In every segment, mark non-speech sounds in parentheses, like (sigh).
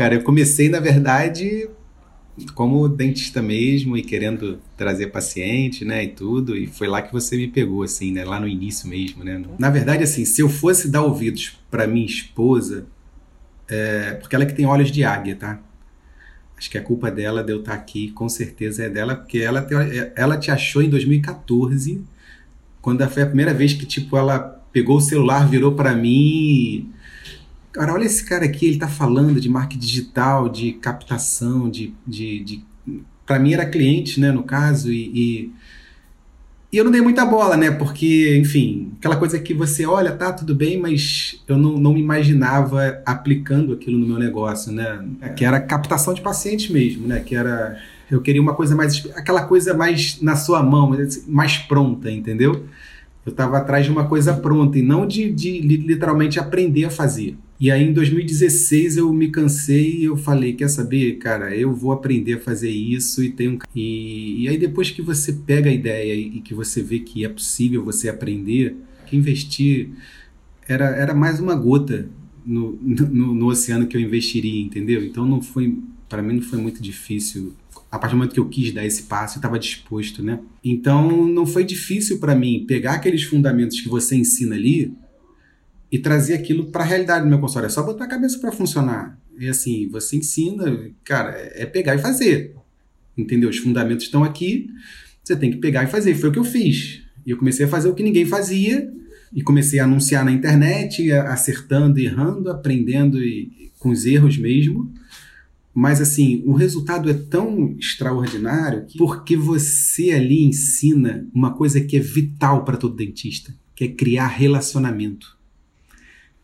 Cara, eu comecei, na verdade, como dentista mesmo e querendo trazer paciente, né, e tudo, e foi lá que você me pegou, assim, né, lá no início mesmo, né. Na verdade, assim, se eu fosse dar ouvidos para minha esposa, é, porque ela é que tem olhos de águia, tá? Acho que a culpa dela de eu estar aqui, com certeza é dela, porque ela, te, ela te achou em 2014, quando foi a primeira vez que, tipo, ela pegou o celular, virou para mim cara, olha esse cara aqui, ele tá falando de marketing digital, de captação, de. de, de... para mim era cliente, né, no caso, e, e, e, eu não dei muita bola, né, porque, enfim, aquela coisa que você olha, tá, tudo bem, mas eu não, não me imaginava aplicando aquilo no meu negócio, né, que era captação de pacientes mesmo, né, que era. Eu queria uma coisa mais. aquela coisa mais na sua mão, mais pronta, entendeu? Eu estava atrás de uma coisa pronta e não de, de literalmente aprender a fazer. E aí em 2016 eu me cansei e eu falei, quer saber, cara, eu vou aprender a fazer isso e tenho e, e aí depois que você pega a ideia e que você vê que é possível você aprender, que investir era, era mais uma gota no, no, no oceano que eu investiria, entendeu? Então não foi, para mim não foi muito difícil a partir do momento que eu quis dar esse passo, eu estava disposto, né? Então não foi difícil para mim pegar aqueles fundamentos que você ensina ali e trazer aquilo para a realidade do meu consultório. É só botar a cabeça para funcionar. E assim, você ensina, cara, é pegar e fazer. Entendeu? Os fundamentos estão aqui, você tem que pegar e fazer. Foi o que eu fiz. E eu comecei a fazer o que ninguém fazia e comecei a anunciar na internet, acertando, errando, aprendendo e, com os erros mesmo. Mas assim, o resultado é tão extraordinário porque você ali ensina uma coisa que é vital para todo dentista, que é criar relacionamento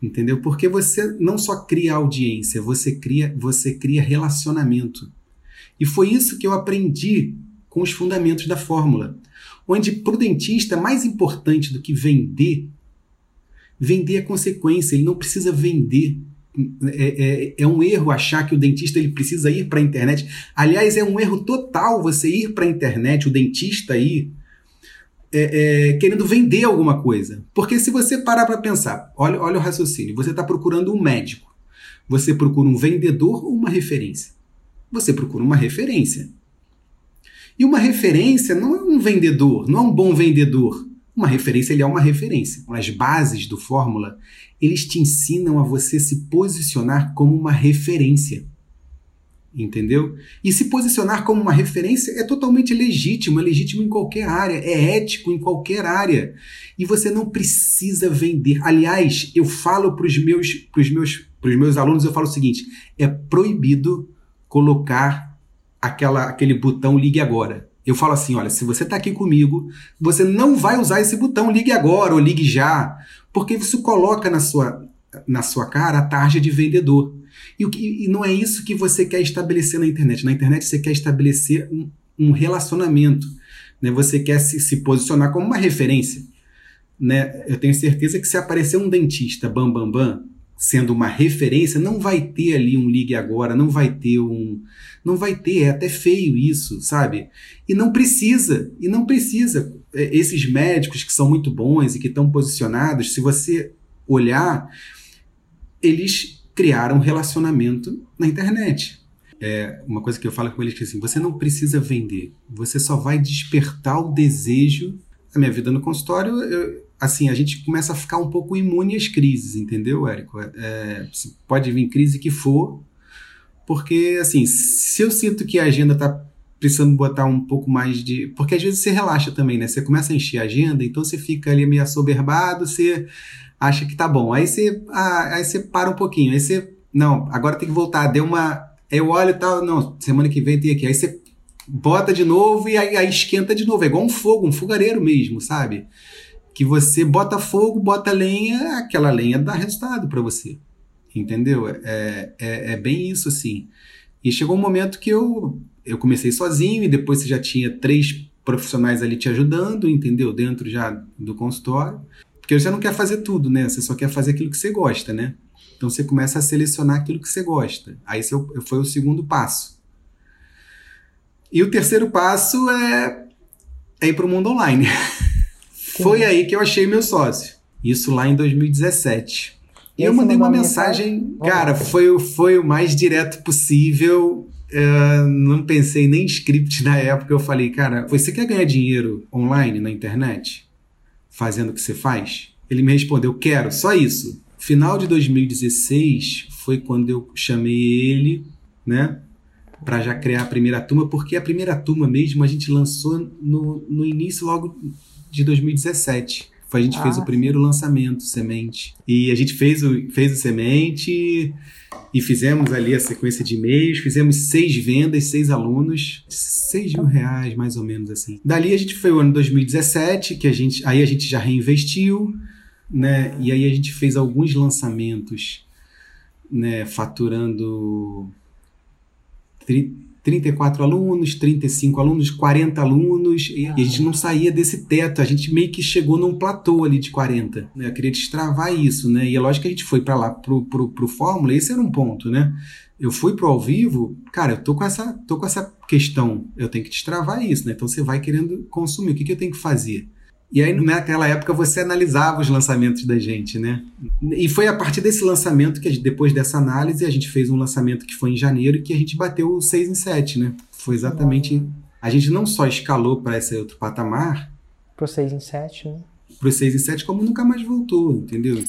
entendeu? Porque você não só cria audiência, você cria, você cria relacionamento. E foi isso que eu aprendi com os fundamentos da fórmula, onde para o dentista mais importante do que vender, vender é consequência, ele não precisa vender. É, é, é um erro achar que o dentista ele precisa ir para a internet. Aliás, é um erro total você ir para a internet, o dentista ir é, é, querendo vender alguma coisa. Porque se você parar para pensar, olha, olha o raciocínio, você está procurando um médico. Você procura um vendedor ou uma referência? Você procura uma referência. E uma referência não é um vendedor, não é um bom vendedor. Uma referência ele é uma referência. As bases do fórmula, eles te ensinam a você se posicionar como uma referência entendeu? E se posicionar como uma referência é totalmente legítimo, é legítimo em qualquer área, é ético em qualquer área. E você não precisa vender. Aliás, eu falo para os meus, pros meus, pros meus alunos, eu falo o seguinte: é proibido colocar aquela, aquele botão ligue agora. Eu falo assim, olha, se você está aqui comigo, você não vai usar esse botão ligue agora ou ligue já, porque isso coloca na sua, na sua cara a tarja de vendedor. E, e não é isso que você quer estabelecer na internet. Na internet você quer estabelecer um, um relacionamento. Né? Você quer se, se posicionar como uma referência. Né? Eu tenho certeza que se aparecer um dentista bam bam bam sendo uma referência, não vai ter ali um ligue agora, não vai ter um, não vai ter, é até feio isso, sabe? E não precisa, e não precisa. É, esses médicos que são muito bons e que estão posicionados, se você olhar, eles criaram um relacionamento na internet. É uma coisa que eu falo com eles que assim, você não precisa vender, você só vai despertar o desejo. A minha vida no consultório, eu, assim, a gente começa a ficar um pouco imune às crises, entendeu, Érico? É, pode vir crise que for, porque assim, se eu sinto que a agenda está precisando botar um pouco mais de. Porque às vezes você relaxa também, né? Você começa a encher a agenda, então você fica ali meio assoberbado, você acha que tá bom. Aí você, ah, aí você para um pouquinho, aí você, não, agora tem que voltar, deu uma, eu olho e tal, não, semana que vem tem aqui. Aí você bota de novo e aí, aí esquenta de novo, é igual um fogo, um fogareiro mesmo, sabe? Que você bota fogo, bota lenha, aquela lenha dá resultado para você, entendeu? É, é, é bem isso assim. E chegou um momento que eu, eu comecei sozinho e depois você já tinha três profissionais ali te ajudando, entendeu? Dentro já do consultório. Porque você não quer fazer tudo, né? Você só quer fazer aquilo que você gosta, né? Então você começa a selecionar aquilo que você gosta. Aí esse é foi o segundo passo. E o terceiro passo é, é ir para o mundo online. (laughs) foi aí que eu achei meu sócio. Isso lá em 2017. E eu mandei uma mensagem, mensagem cara, foi, foi o mais direto possível. Uh, não pensei nem em script na época. Eu falei, cara, você quer ganhar dinheiro online na internet? Fazendo o que você faz? Ele me respondeu, quero, só isso. Final de 2016 foi quando eu chamei ele, né? Para já criar a primeira turma, porque a primeira turma mesmo a gente lançou no, no início logo de 2017. A gente ah. fez o ah. primeiro lançamento, Semente. E a gente fez o, fez o Semente e fizemos ali a sequência de e-mails, fizemos seis vendas, seis alunos, seis mil reais mais ou menos assim. Dali a gente foi o ano 2017, que a gente, aí a gente já reinvestiu, né? E aí a gente fez alguns lançamentos, né? Faturando 34 alunos, 35 alunos, 40 alunos, e a gente não saía desse teto, a gente meio que chegou num platô ali de 40. Né? Eu queria destravar isso, né? E é lógico que a gente foi para lá pro, pro, pro Fórmula, esse era um ponto, né? Eu fui pro ao vivo, cara, eu tô com essa, tô com essa questão, eu tenho que destravar isso, né? Então você vai querendo consumir, o que, que eu tenho que fazer? E aí, naquela época, você analisava os lançamentos da gente, né? E foi a partir desse lançamento que, depois dessa análise, a gente fez um lançamento que foi em janeiro que a gente bateu o 6 em 7, né? Foi exatamente. A gente não só escalou para esse outro patamar. Pro 6 em 7, né? Pro 6 em 7, como nunca mais voltou, entendeu?